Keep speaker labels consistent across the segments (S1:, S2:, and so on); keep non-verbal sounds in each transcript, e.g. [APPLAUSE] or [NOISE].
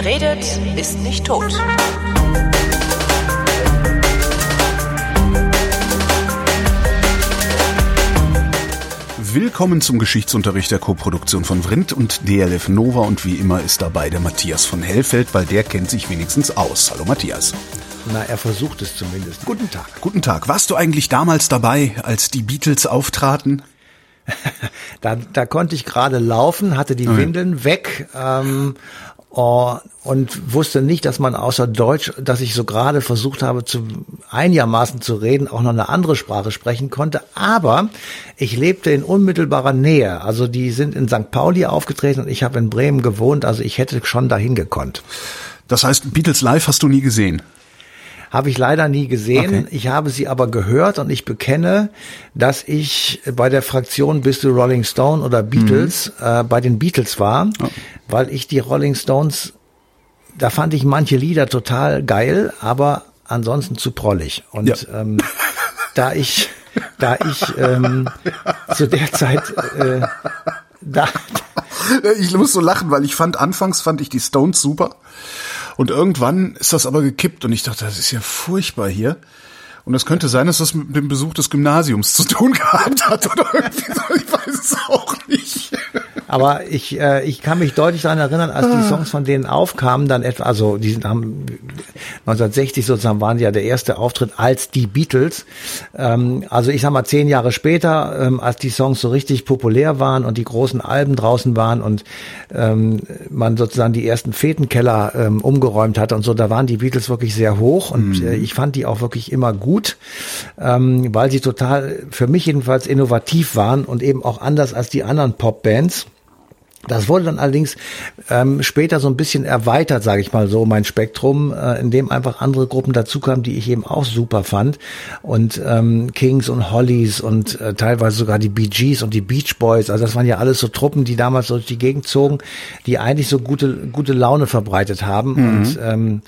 S1: Wer redet, ist nicht tot.
S2: Willkommen zum Geschichtsunterricht der Koproduktion von Vrindt und DLF Nova und wie immer ist dabei der Matthias von Hellfeld, weil der kennt sich wenigstens aus. Hallo Matthias.
S3: Na, er versucht es zumindest. Guten Tag.
S2: Guten Tag. Warst du eigentlich damals dabei, als die Beatles auftraten? [LAUGHS]
S3: da, da konnte ich gerade laufen, hatte die Windeln weg ähm, und wusste nicht, dass man außer Deutsch, dass ich so gerade versucht habe, zu einigermaßen zu reden, auch noch eine andere Sprache sprechen konnte. Aber ich lebte in unmittelbarer Nähe. Also die sind in St. Pauli aufgetreten und ich habe in Bremen gewohnt. Also ich hätte schon dahin gekonnt.
S2: Das heißt, Beatles Live hast du nie gesehen?
S3: Habe ich leider nie gesehen. Okay. Ich habe sie aber gehört und ich bekenne, dass ich bei der Fraktion Bist du Rolling Stone oder Beatles mhm. äh, bei den Beatles war, oh. weil ich die Rolling Stones, da fand ich manche Lieder total geil, aber ansonsten zu prollig. Und ja. ähm, da ich, da ich ähm, zu der Zeit äh, da, [LAUGHS]
S2: ich muss so lachen, weil ich fand anfangs fand ich die Stones super und irgendwann ist das aber gekippt und ich dachte, das ist ja furchtbar hier. Und es könnte sein, dass das mit dem Besuch des Gymnasiums zu tun [LAUGHS] gehabt hat oder irgendwie so. Ich weiß es auch nicht.
S3: Aber ich, äh, ich kann mich deutlich daran erinnern, als die ah. Songs von denen aufkamen, dann etwa, also die sind, haben 1960 sozusagen waren ja der erste Auftritt als die Beatles. Ähm, also ich sag mal zehn Jahre später, ähm, als die Songs so richtig populär waren und die großen Alben draußen waren und ähm, man sozusagen die ersten Fetenkeller ähm, umgeräumt hat und so, da waren die Beatles wirklich sehr hoch und mhm. äh, ich fand die auch wirklich immer gut, ähm, weil sie total, für mich jedenfalls innovativ waren und eben auch anders als die anderen Popbands. Das wurde dann allerdings ähm, später so ein bisschen erweitert, sage ich mal so, mein Spektrum, äh, in dem einfach andere Gruppen dazukamen, die ich eben auch super fand. Und ähm, Kings und Hollies und äh, teilweise sogar die Bee Gees und die Beach Boys. Also das waren ja alles so Truppen, die damals so durch die Gegend zogen, die eigentlich so gute, gute Laune verbreitet haben. Mhm. Und ähm,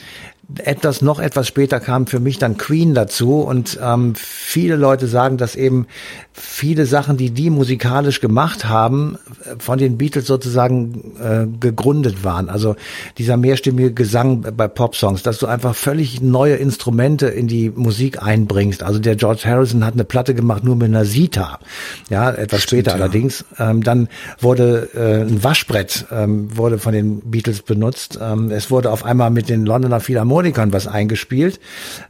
S3: etwas noch etwas später kam für mich dann Queen dazu und ähm, viele Leute sagen, dass eben viele Sachen, die die musikalisch gemacht haben, von den Beatles sozusagen äh, gegründet waren. Also dieser mehrstimmige Gesang bei Popsongs, dass du einfach völlig neue Instrumente in die Musik einbringst. Also der George Harrison hat eine Platte gemacht nur mit einer Sita, ja etwas Stimmt, später ja. allerdings. Ähm, dann wurde äh, ein Waschbrett ähm, wurde von den Beatles benutzt. Ähm, es wurde auf einmal mit den Londoner Philharmonikern Harmonikern was eingespielt.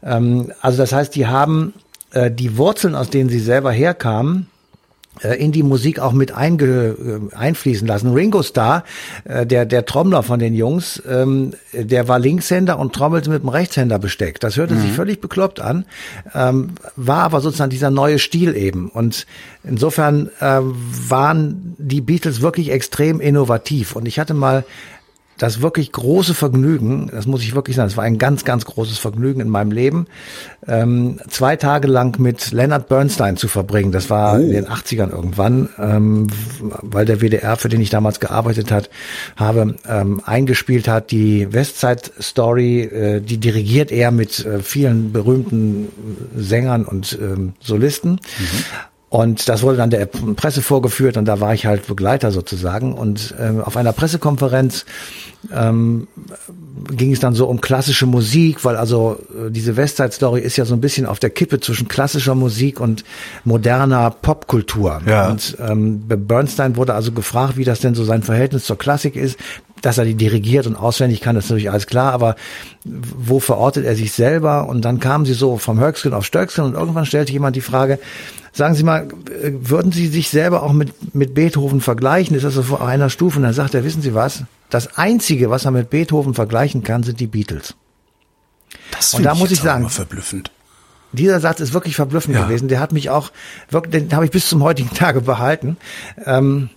S3: Ähm, also das heißt, die haben äh, die Wurzeln, aus denen sie selber herkamen, äh, in die Musik auch mit einge, äh, einfließen lassen. Ringo Starr, äh, der, der Trommler von den Jungs, ähm, der war Linkshänder und trommelte mit dem Rechtshänder besteckt. Das hörte mhm. sich völlig bekloppt an, ähm, war aber sozusagen dieser neue Stil eben. Und insofern waren die Beatles wirklich extrem innovativ. Und ich hatte mal das wirklich große Vergnügen, das muss ich wirklich sagen, es war ein ganz, ganz großes Vergnügen in meinem Leben, ähm, zwei Tage lang mit Leonard Bernstein zu verbringen. Das war oh. in den 80ern irgendwann, ähm, weil der WDR, für den ich damals gearbeitet hat, habe, ähm, eingespielt hat, die Westside Story, äh, die dirigiert er mit äh, vielen berühmten Sängern und ähm, Solisten. Mhm. Und das wurde dann der Presse vorgeführt und da war ich halt Begleiter sozusagen. Und äh, auf einer Pressekonferenz ähm, ging es dann so um klassische Musik, weil also äh, diese Westside Story ist ja so ein bisschen auf der Kippe zwischen klassischer Musik und moderner Popkultur. Ja. Und ähm, Bernstein wurde also gefragt, wie das denn so sein Verhältnis zur Klassik ist dass er die dirigiert und auswendig kann, ist natürlich alles klar, aber wo verortet er sich selber? Und dann kamen sie so vom Höchstgen auf Stöcksken und irgendwann stellte jemand die Frage, sagen Sie mal, würden Sie sich selber auch mit, mit Beethoven vergleichen? Ist das so vor einer Stufe? Und dann sagt er, wissen Sie was? Das Einzige, was er mit Beethoven vergleichen kann, sind die Beatles.
S2: Das und da muss ich sagen, verblüffend.
S3: Dieser Satz ist wirklich verblüffend ja. gewesen. Der hat mich auch, wirklich, den habe ich bis zum heutigen Tage behalten. Ähm,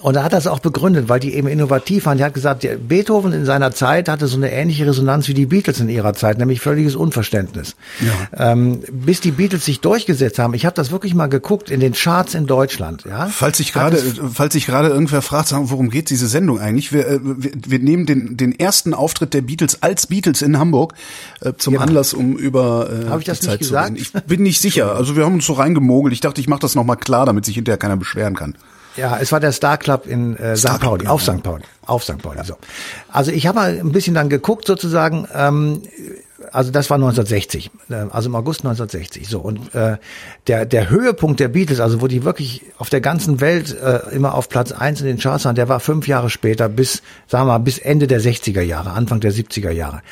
S3: und er hat das auch begründet, weil die eben innovativ waren. Die hat gesagt, Beethoven in seiner Zeit hatte so eine ähnliche Resonanz wie die Beatles in ihrer Zeit, nämlich völliges Unverständnis. Ja. Ähm, bis die Beatles sich durchgesetzt haben. Ich habe das wirklich mal geguckt in den Charts in Deutschland. Ja?
S2: Falls sich gerade, falls sich gerade irgendwer fragt, worum geht diese Sendung eigentlich? Wir, äh, wir, wir nehmen den, den ersten Auftritt der Beatles als Beatles in Hamburg äh, zum ja. Anlass, um über
S3: äh, Hab ich das die Zeit nicht gesagt? zu
S2: reden. Ich bin nicht sicher. Also wir haben uns so reingemogelt. Ich dachte, ich mache das nochmal klar, damit sich hinterher keiner beschweren kann.
S3: Ja, es war der Star Club in äh,
S2: Star
S3: St. Pauli,
S2: Club,
S3: auf
S2: ja.
S3: St. Pauli, auf St. Pauli. So. Also ich habe mal ein bisschen dann geguckt sozusagen. Ähm, also das war 1960, äh, also im August 1960. So und äh, der der Höhepunkt der Beatles, also wo die wirklich auf der ganzen Welt äh, immer auf Platz eins in den Charts waren, der war fünf Jahre später bis, sagen wir mal, bis Ende der 60er Jahre, Anfang der 70er Jahre.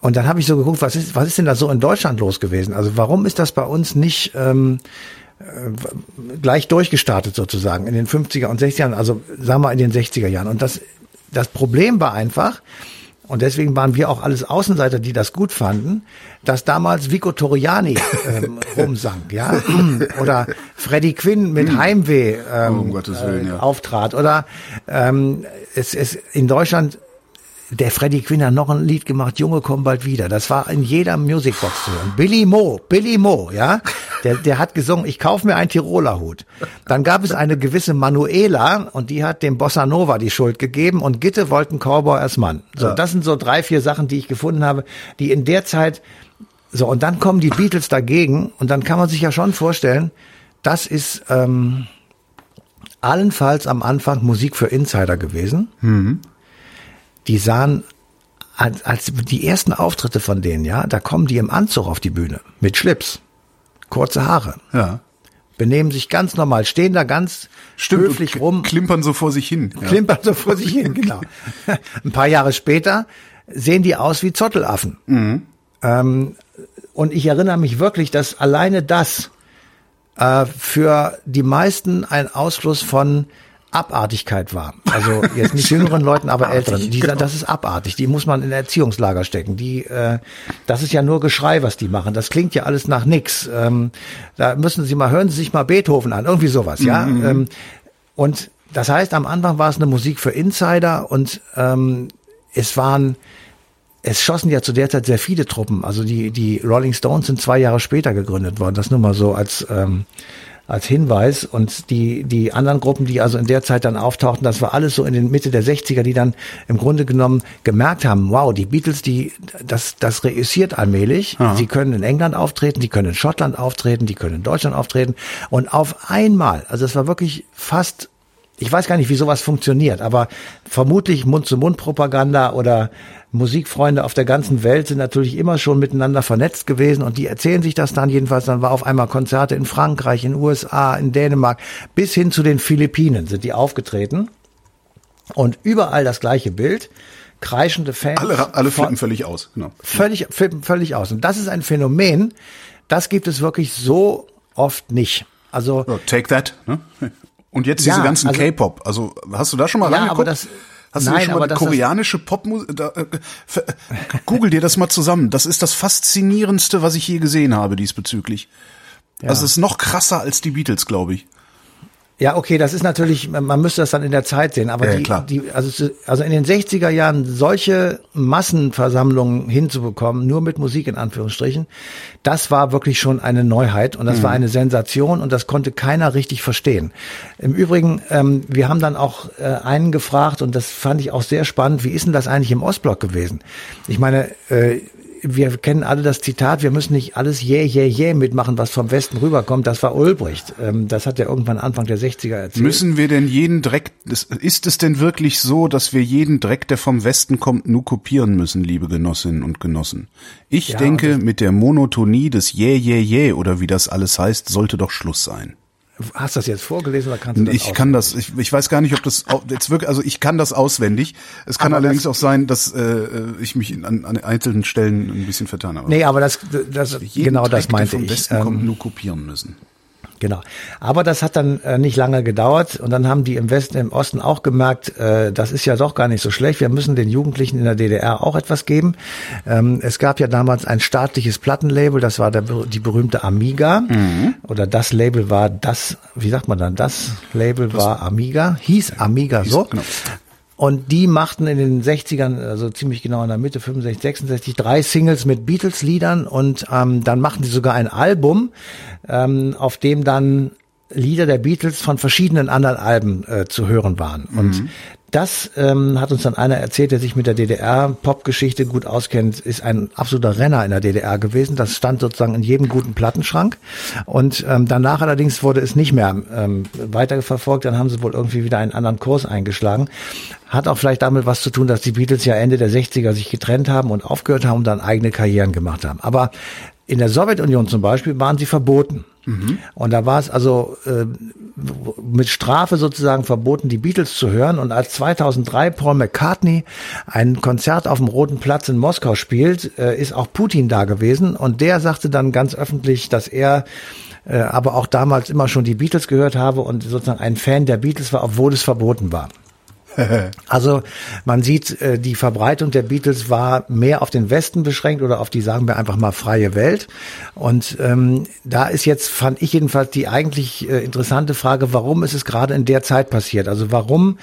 S3: Und dann habe ich so geguckt, was ist was ist denn da so in Deutschland los gewesen? Also warum ist das bei uns nicht ähm, gleich durchgestartet sozusagen in den 50er und 60er Jahren, also sagen wir in den 60er Jahren. Und das, das Problem war einfach, und deswegen waren wir auch alles Außenseiter, die das gut fanden, dass damals Vico Toriani ähm, [LAUGHS] rumsang, ja, oder Freddie Quinn mit Heimweh ähm,
S2: Oh, um Willen, ja.
S3: auftrat, oder ähm, es, es in Deutschland der Freddie Quinn hat noch ein Lied gemacht, Junge, komm bald wieder. Das war in jeder Musicbox zu hören. Billy Mo, Billy Mo, ja. Der, der hat gesungen, ich kauf mir einen Tiroler Hut. Dann gab es eine gewisse Manuela und die hat dem Bossa Nova die Schuld gegeben und Gitte wollten Cowboy als Mann. So, das sind so drei, vier Sachen, die ich gefunden habe, die in der Zeit, so, und dann kommen die Beatles dagegen und dann kann man sich ja schon vorstellen, das ist, ähm, allenfalls am Anfang Musik für Insider gewesen die sahen als, als die ersten Auftritte von denen, ja, da kommen die im Anzug auf die Bühne mit Schlips, kurze Haare,
S2: Ja.
S3: benehmen sich ganz normal, stehen da ganz höflich
S2: und
S3: rum,
S2: Klimpern so vor sich hin. Ja.
S3: klimpern so vor sich hin, genau. [LAUGHS] Ein paar Jahre später sehen die aus wie Zottelaffen. Ähm, und ich erinnere mich wirklich, dass alleine das äh, für die meisten ein Ausfluss von Abartigkeit war. Also jetzt nicht [LAUGHS] jüngeren Leuten, aber älteren. Die, Das ist abartig. Die muss man in Erziehungslager stecken. Die, äh, das ist ja nur Geschrei, was die machen. Das klingt ja alles nach nix. Ähm, da müssen Sie mal hören Sie sich mal Beethoven an, irgendwie sowas, ja. Ähm, und das heißt, am Anfang war es eine Musik für Insider und ähm, es waren es schossen ja zu der Zeit sehr viele Truppen. Also die, die Rolling Stones sind zwei Jahre später gegründet worden. Das nur mal so als, ähm, als Hinweis. Und die, die anderen Gruppen, die also in der Zeit dann auftauchten, das war alles so in den Mitte der 60er, die dann im Grunde genommen gemerkt haben, wow, die Beatles, die, das, das reüssiert allmählich. Sie können in England auftreten, die können in Schottland auftreten, die können in Deutschland auftreten. Und auf einmal, also es war wirklich fast ich weiß gar nicht, wie sowas funktioniert, aber vermutlich Mund-zu-Mund-Propaganda oder Musikfreunde auf der ganzen Welt sind natürlich immer schon miteinander vernetzt gewesen und die erzählen sich das dann jedenfalls. Dann war auf einmal Konzerte in Frankreich, in USA, in Dänemark, bis hin zu den Philippinen sind die aufgetreten und überall das gleiche Bild. Kreischende Fans.
S2: Alle, alle flippen völlig aus. Genau.
S3: völlig, flippen völlig aus. Und das ist ein Phänomen, das gibt es wirklich so oft nicht. Also
S2: take that. Ne? Und jetzt
S3: Ja,
S2: diese ganzen
S3: also-
S2: K-Pop. Also hast du da schon mal
S3: Ja,
S2: reingeguckt?
S3: aber das-
S2: Hast du
S3: nein,
S2: dir schon
S3: aber
S2: mal
S3: das- das-
S2: koreanische Popmusik? Äh, Google dir das mal zusammen. Das ist das faszinierendste, was ich je gesehen habe diesbezüglich. Also es ist noch krasser als die Beatles, glaube ich.
S3: Ja, okay, das ist natürlich, man müsste das dann in der Zeit sehen, aber
S2: Ja,
S3: die,
S2: klar.
S3: die, also, also in den 60er Jahren solche Massenversammlungen hinzubekommen, nur mit Musik in Anführungsstrichen, das war wirklich schon eine Neuheit und das war eine Sensation und das konnte keiner richtig verstehen. Im Übrigen, ähm, wir haben dann auch äh, einen gefragt und das fand ich auch sehr spannend, wie ist denn das eigentlich im Ostblock gewesen? Ich meine, äh, wir kennen alle das Zitat, wir müssen nicht alles jäh, jäh, jäh mitmachen, was vom Westen rüberkommt. Das war Ulbricht. Ähm, das hat er irgendwann Anfang der 60er erzählt.
S2: Müssen wir denn jeden Dreck, ist es denn wirklich so, dass wir jeden Dreck, der vom Westen kommt, nur kopieren müssen, liebe Genossinnen und Genossen? Ich
S3: Ja,
S2: denke, mit der Monotonie des Jäh, Jäh, Jäh oder wie das alles heißt, sollte doch Schluss sein.
S3: Hast du das jetzt vorgelesen oder kannst du das
S2: Ich kann das, ich, ich weiß gar nicht, ob das jetzt wirklich, also ich kann das auswendig. Es kann
S3: Aber
S2: allerdings
S3: das-
S2: auch sein, dass äh, ich mich an, an einzelnen Stellen ein bisschen vertan habe.
S3: Nee, aber das, das genau das
S2: Dreck, der
S3: meinte
S2: vom
S3: ich.
S2: Westen kommt,
S3: Ähm,
S2: nur kopieren müssen.
S3: Genau. Aber das hat dann äh, nicht lange gedauert und dann haben die im Westen, im Osten auch gemerkt, äh, das ist ja doch gar nicht so schlecht. Wir müssen den Jugendlichen in der DDR auch etwas geben. Ähm, es gab ja damals ein staatliches Plattenlabel, das war der, die berühmte Amiga oder das Label war das, wie sagt man dann, das Label war Amiga, hieß Amiga so.
S2: genau.
S3: Und die machten in den 60ern, also ziemlich genau in der Mitte, 65, 66, drei Singles mit Beatles-Liedern und ähm, dann machten die sogar ein Album, ähm, auf dem dann Lieder der Beatles von verschiedenen anderen Alben äh, zu hören waren. Und das ähm, hat uns dann einer erzählt, der sich mit der DDR-Pop-Geschichte gut auskennt, ist ein absoluter Renner in der DDR gewesen. Das stand sozusagen in jedem guten Plattenschrank. Und ähm, danach allerdings wurde es nicht mehr ähm, weiterverfolgt. Dann haben sie wohl irgendwie wieder einen anderen Kurs eingeschlagen. Hat auch vielleicht damit was zu tun, dass die Beatles ja Ende der 60er sich getrennt haben und aufgehört haben und dann eigene Karrieren gemacht haben. Aber in der Sowjetunion zum Beispiel waren sie verboten. Mhm. Und da war es also äh, mit Strafe sozusagen verboten, die Beatles zu hören. Und als 2003 Paul McCartney ein Konzert auf dem Roten Platz in Moskau spielt, äh, ist auch Putin da gewesen. Und der sagte dann ganz öffentlich, dass er äh, aber auch damals immer schon die Beatles gehört habe und sozusagen ein Fan der Beatles war, obwohl es verboten war. [LAUGHS] also man sieht, äh, die Verbreitung der Beatles war mehr auf den Westen beschränkt oder auf die, sagen wir einfach mal, freie Welt. Und ähm, da ist jetzt, fand ich jedenfalls, die eigentlich äh, interessante Frage, warum ist es gerade in der Zeit passiert? Also warum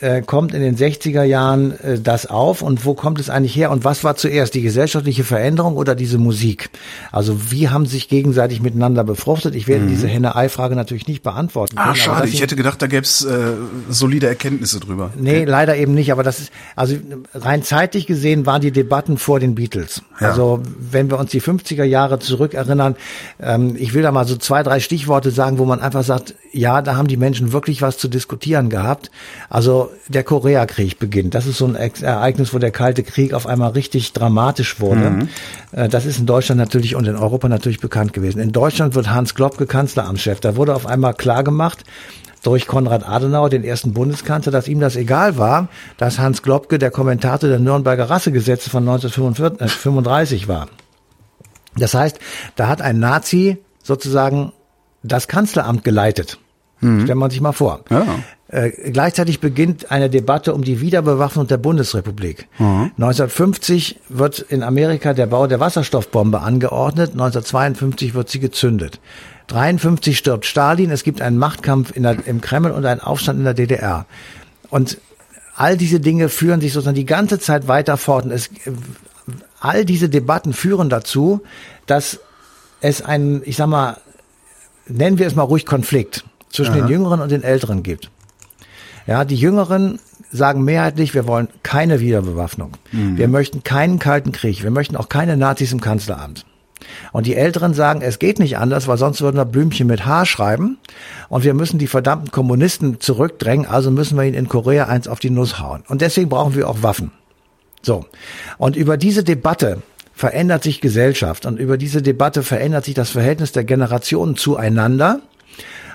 S3: äh, kommt in den 60er Jahren äh, das auf und wo kommt es eigentlich her und was war zuerst, die gesellschaftliche Veränderung oder diese Musik? Also wie haben sich gegenseitig miteinander befruchtet? Ich werde mhm. diese Henne-Ei-Frage natürlich nicht beantworten.
S2: Ah, schade, ich hätte gedacht, da gäbe es äh, solide Erkenntnisse drüber.
S3: Nee, okay. leider eben nicht, aber das ist, also rein zeitlich gesehen waren die Debatten vor den Beatles. Ja. Also wenn wir uns die 50er Jahre zurückerinnern, ähm, ich will da mal so zwei, drei Stichworte sagen, wo man einfach sagt, ja, da haben die Menschen wirklich was zu diskutieren gehabt. Also der Koreakrieg beginnt. Das ist so ein Ereignis, wo der Kalte Krieg auf einmal richtig dramatisch wurde. Mhm. Äh, das ist in Deutschland natürlich und in Europa natürlich bekannt gewesen. In Deutschland wird Hans Globke Kanzleramtschef. Da wurde auf einmal klar gemacht, durch Konrad Adenauer, den ersten Bundeskanzler, dass ihm das egal war, dass Hans Globke der Kommentator der Nürnberger Rassegesetze von 1935 war. Das heißt, da hat ein Nazi sozusagen das Kanzleramt geleitet. Mhm. Stellt man sich mal vor. Ja. Äh, gleichzeitig beginnt eine Debatte um die Wiederbewaffnung der Bundesrepublik. Mhm. 1950 wird in Amerika der Bau der Wasserstoffbombe angeordnet, 1952 wird sie gezündet. 53 stirbt Stalin, es gibt einen Machtkampf der, im Kreml und einen Aufstand in der DDR. Und all diese Dinge führen sich sozusagen die ganze Zeit weiter fort. Und es, all diese Debatten führen dazu, dass es einen, ich sag mal, nennen wir es mal ruhig Konflikt zwischen Aha. den Jüngeren und den Älteren gibt. Ja, die Jüngeren sagen mehrheitlich, wir wollen keine Wiederbewaffnung. Mhm. Wir möchten keinen Kalten Krieg. Wir möchten auch keine Nazis im Kanzleramt. Und die Älteren sagen, es geht nicht anders, weil sonst würden wir Blümchen mit H schreiben. Und wir müssen die verdammten Kommunisten zurückdrängen, also müssen wir ihnen in Korea eins auf die Nuss hauen. Und deswegen brauchen wir auch Waffen. So. Und über diese Debatte verändert sich Gesellschaft und über diese Debatte verändert sich das Verhältnis der Generationen zueinander.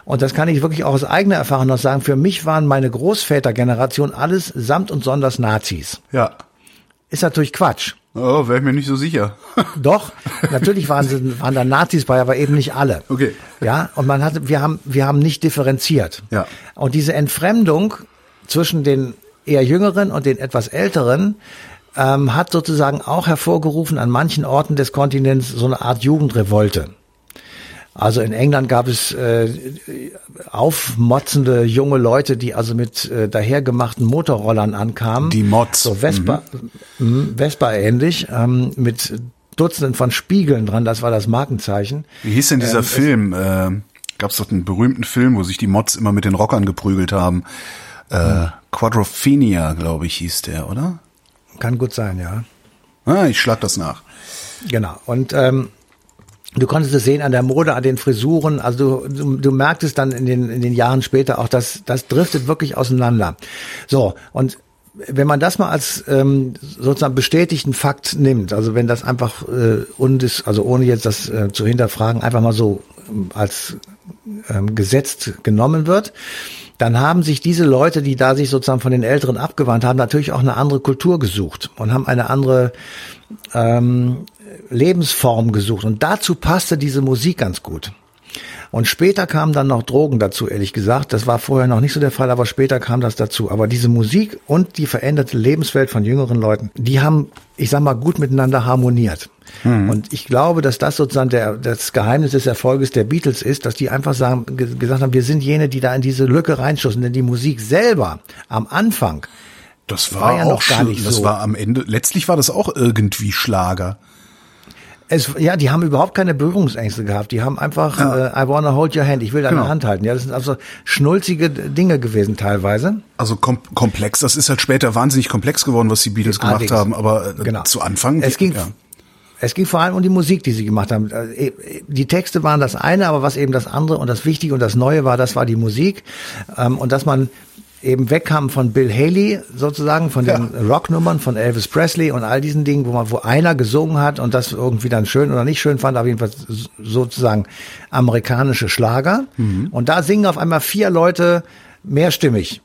S3: Und das kann ich wirklich auch aus eigener Erfahrung noch sagen. Für mich waren meine Großvätergeneration alles samt und sonders Nazis.
S2: Ja.
S3: Ist natürlich Quatsch.
S2: Oh, wäre ich mir nicht so sicher. [LAUGHS]
S3: Doch, natürlich waren, waren da Nazis bei, aber eben nicht alle.
S2: Okay.
S3: Ja, und man hatte, wir haben, wir haben nicht differenziert.
S2: Ja.
S3: Und diese Entfremdung zwischen den eher jüngeren und den etwas älteren ähm, hat sozusagen auch hervorgerufen an manchen Orten des Kontinents so eine Art Jugendrevolte. Also in England gab es äh, aufmotzende junge Leute, die also mit äh, dahergemachten Motorrollern ankamen.
S2: Die Mods.
S3: So Vespa, mhm. Vespa ähnlich, ähm, mit Dutzenden von Spiegeln dran, das war das Markenzeichen.
S2: Wie hieß denn dieser ähm, Film? Äh, Gab es doch einen berühmten Film, wo sich die Mods immer mit den Rockern geprügelt haben. Äh, mhm. Quadrophenia, glaube ich, hieß der, oder?
S3: Kann gut sein, ja.
S2: Ah, ich schlag das nach.
S3: Genau. Und ähm, Du konntest es sehen an der Mode, an den Frisuren. Also du, du, du merktest dann in den, in den Jahren später auch, dass das driftet wirklich auseinander. So, und wenn man das mal als ähm, sozusagen bestätigten Fakt nimmt, also wenn das einfach äh, und ist, also ohne jetzt das äh, zu hinterfragen, einfach mal so ähm, als ähm, gesetzt genommen wird, dann haben sich diese Leute, die da sich sozusagen von den Älteren abgewandt haben, natürlich auch eine andere Kultur gesucht und haben eine andere ähm, Lebensform gesucht und dazu passte diese Musik ganz gut. Und später kamen dann noch Drogen dazu, ehrlich gesagt. Das war vorher noch nicht so der Fall, aber später kam das dazu. Aber diese Musik und die veränderte Lebenswelt von jüngeren Leuten, die haben, ich sag mal, gut miteinander harmoniert. Mhm. Und ich glaube, dass das sozusagen der, das Geheimnis des Erfolges der Beatles ist, dass die einfach sagen, gesagt haben, wir sind jene, die da in diese Lücke reinstoßen. Denn die Musik selber am Anfang,
S2: das war, war ja auch gar nicht das so. war am Ende, letztlich war das auch irgendwie Schlager.
S3: Es, ja, die haben überhaupt keine Berührungsängste gehabt. Die haben einfach,
S2: Ja.
S3: äh, I wanna hold your hand, ich will deine
S2: Genau.
S3: Hand halten. Ja, das sind also schnulzige Dinge gewesen teilweise.
S2: Also kom komplex, das ist halt später wahnsinnig komplex geworden, was die Beatles gemacht
S3: Allerdings.
S2: haben, aber äh,
S3: Genau.
S2: zu Anfang.
S3: Es ging,
S2: ja.
S3: es ging vor allem um die Musik, die sie gemacht haben. Äh, Die Texte waren das eine, aber was eben das andere und das Wichtige und das Neue war, das war die Musik. Ähm, Und dass man eben wegkam von Bill Haley sozusagen, von den Rocknummern von Elvis Presley und all diesen Dingen, wo man, wo einer gesungen hat und das irgendwie dann schön oder nicht schön fand, aber jedenfalls sozusagen amerikanische Schlager. Und da singen auf einmal vier Leute mehrstimmig.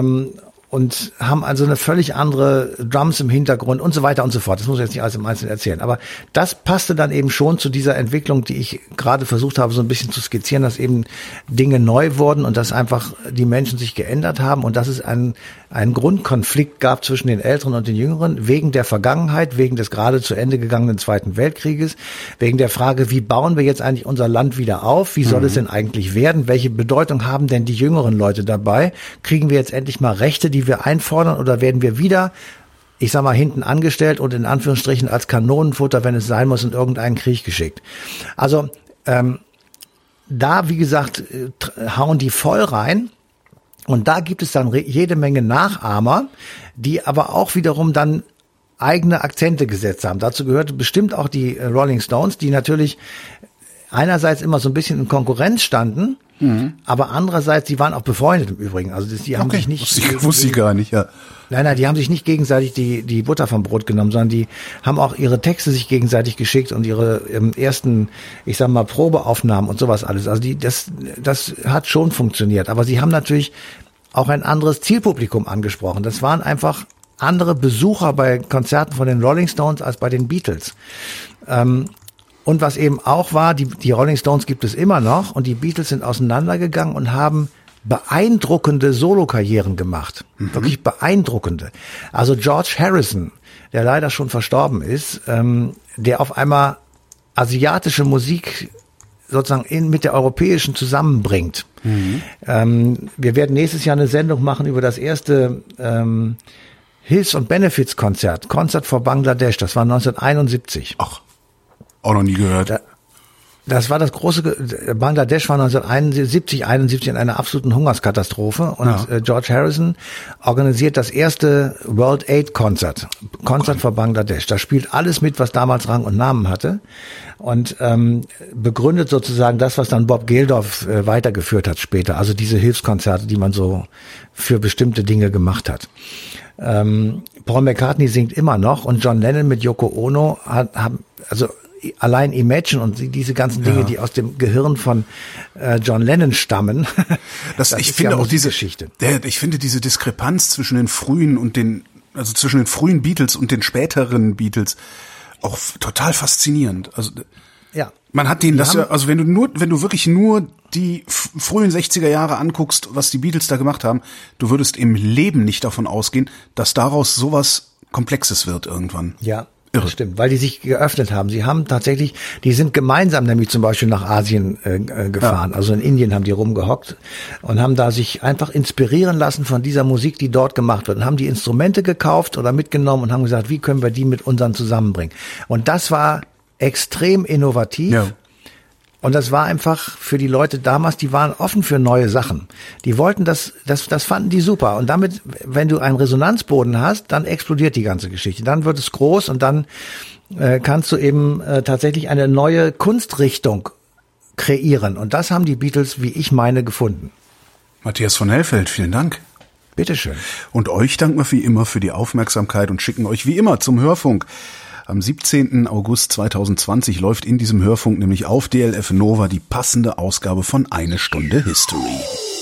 S3: Ähm, und haben also eine völlig andere Drums im Hintergrund und so weiter und so fort. Das muss ich jetzt nicht alles im Einzelnen erzählen. Aber das passte dann eben schon zu dieser Entwicklung, die ich gerade versucht habe, so ein bisschen zu skizzieren, dass eben Dinge neu wurden und dass einfach die Menschen sich geändert haben und dass es einen, einen Grundkonflikt gab zwischen den Älteren und den Jüngeren wegen der Vergangenheit, wegen des gerade zu Ende gegangenen Zweiten Weltkrieges, wegen der Frage, wie bauen wir jetzt eigentlich unser Land wieder auf? Wie soll es denn eigentlich werden? Welche Bedeutung haben denn die jüngeren Leute dabei? Kriegen wir jetzt endlich mal Rechte, die wir einfordern oder werden wir wieder ich sag mal, hinten angestellt und in Anführungsstrichen als Kanonenfutter, wenn es sein muss, in irgendeinen Krieg geschickt. Also ähm, da, wie gesagt, äh, hauen die voll rein. Und da gibt es dann jede Menge Nachahmer, die aber auch wiederum dann eigene Akzente gesetzt haben. Dazu gehörte bestimmt auch die äh, Rolling Stones, die natürlich einerseits immer so ein bisschen in Konkurrenz standen, aber andererseits, die waren auch befreundet im Übrigen. Also die haben
S2: Okay,
S3: sich nicht
S2: wusste ich, wusste ich gar nicht, ja.
S3: Nein, nein, die haben sich nicht gegenseitig die, die Butter vom Brot genommen, sondern die haben auch ihre Texte sich gegenseitig geschickt und ihre ähm, ersten, ich sag mal, Probeaufnahmen und sowas alles. Also die, das, das hat schon funktioniert. Aber sie haben natürlich auch ein anderes Zielpublikum angesprochen. Das waren einfach andere Besucher bei Konzerten von den Rolling Stones als bei den Beatles. Ähm, und was eben auch war, die, die Rolling Stones gibt es immer noch und die Beatles sind auseinandergegangen und haben beeindruckende Solokarrieren gemacht. Wirklich beeindruckende. Also George Harrison, der leider schon verstorben ist, ähm, der auf einmal asiatische Musik sozusagen in, mit der europäischen zusammenbringt. Ähm, wir werden nächstes Jahr eine Sendung machen über das erste ähm, Hilfs- und Benefits-Konzert, Concert for Bangladesch, das war 1971.
S2: Ach, auch noch nie gehört.
S3: Da- Das war das große, Ge- Bangladesch war 1971, 71 in einer absoluten Hungerskatastrophe und
S2: Ja.
S3: äh, George Harrison organisiert das erste World Aid Concert, Concert for Bangladesch. Da spielt alles mit, was damals Rang und Namen hatte und ähm, begründet sozusagen das, was dann Bob Geldof äh, weitergeführt hat später. Also diese Hilfskonzerte, die man so für bestimmte Dinge gemacht hat. Ähm, Paul McCartney singt immer noch und John Lennon mit Yoko Ono hat, haben, also allein Imagine und die- diese ganzen Dinge,
S2: Ja.
S3: die aus dem Gehirn von äh, John Lennon stammen. [LAUGHS]
S2: Das, ich
S3: ist
S2: finde
S3: ja
S2: auch diese,
S3: Musikgeschichte.
S2: der, ich finde diese Diskrepanz zwischen den frühen und den, also zwischen den frühen Beatles und den späteren Beatles auch total faszinierend. Also
S3: Ja.
S2: man hat denen das ja, also wenn du nur, wenn du wirklich nur die frühen 60er Jahre anguckst, was die Beatles da gemacht haben, du würdest im Leben nicht davon ausgehen, dass daraus sowas Komplexes wird irgendwann.
S3: Ja,
S2: Irre.
S3: das stimmt, weil die sich geöffnet haben. Sie haben tatsächlich, die sind gemeinsam nämlich zum Beispiel nach Asien äh, äh, gefahren. Also in Indien haben die rumgehockt und haben da sich einfach inspirieren lassen von dieser Musik, die dort gemacht wird. Und haben die Instrumente gekauft oder mitgenommen und haben gesagt, wie können wir die mit unseren zusammenbringen. Und das war extrem innovativ.
S2: Ja.
S3: Und das war einfach für die Leute damals, die waren offen für neue Sachen. Die wollten das, das, das fanden die super. Und damit, wenn du einen Resonanzboden hast, dann explodiert die ganze Geschichte. Dann wird es groß und dann äh, kannst du eben äh, tatsächlich eine neue Kunstrichtung kreieren. Und das haben die Beatles, wie ich meine, gefunden.
S2: Matthias von Hellfeld, vielen Dank.
S3: Bitteschön.
S2: Und euch danken wir wie immer für die Aufmerksamkeit und schicken euch wie immer zum Hörfunk. Am 17. August 2020 läuft in diesem Hörfunk nämlich auf DLF Nova die passende Ausgabe von Eine Stunde History.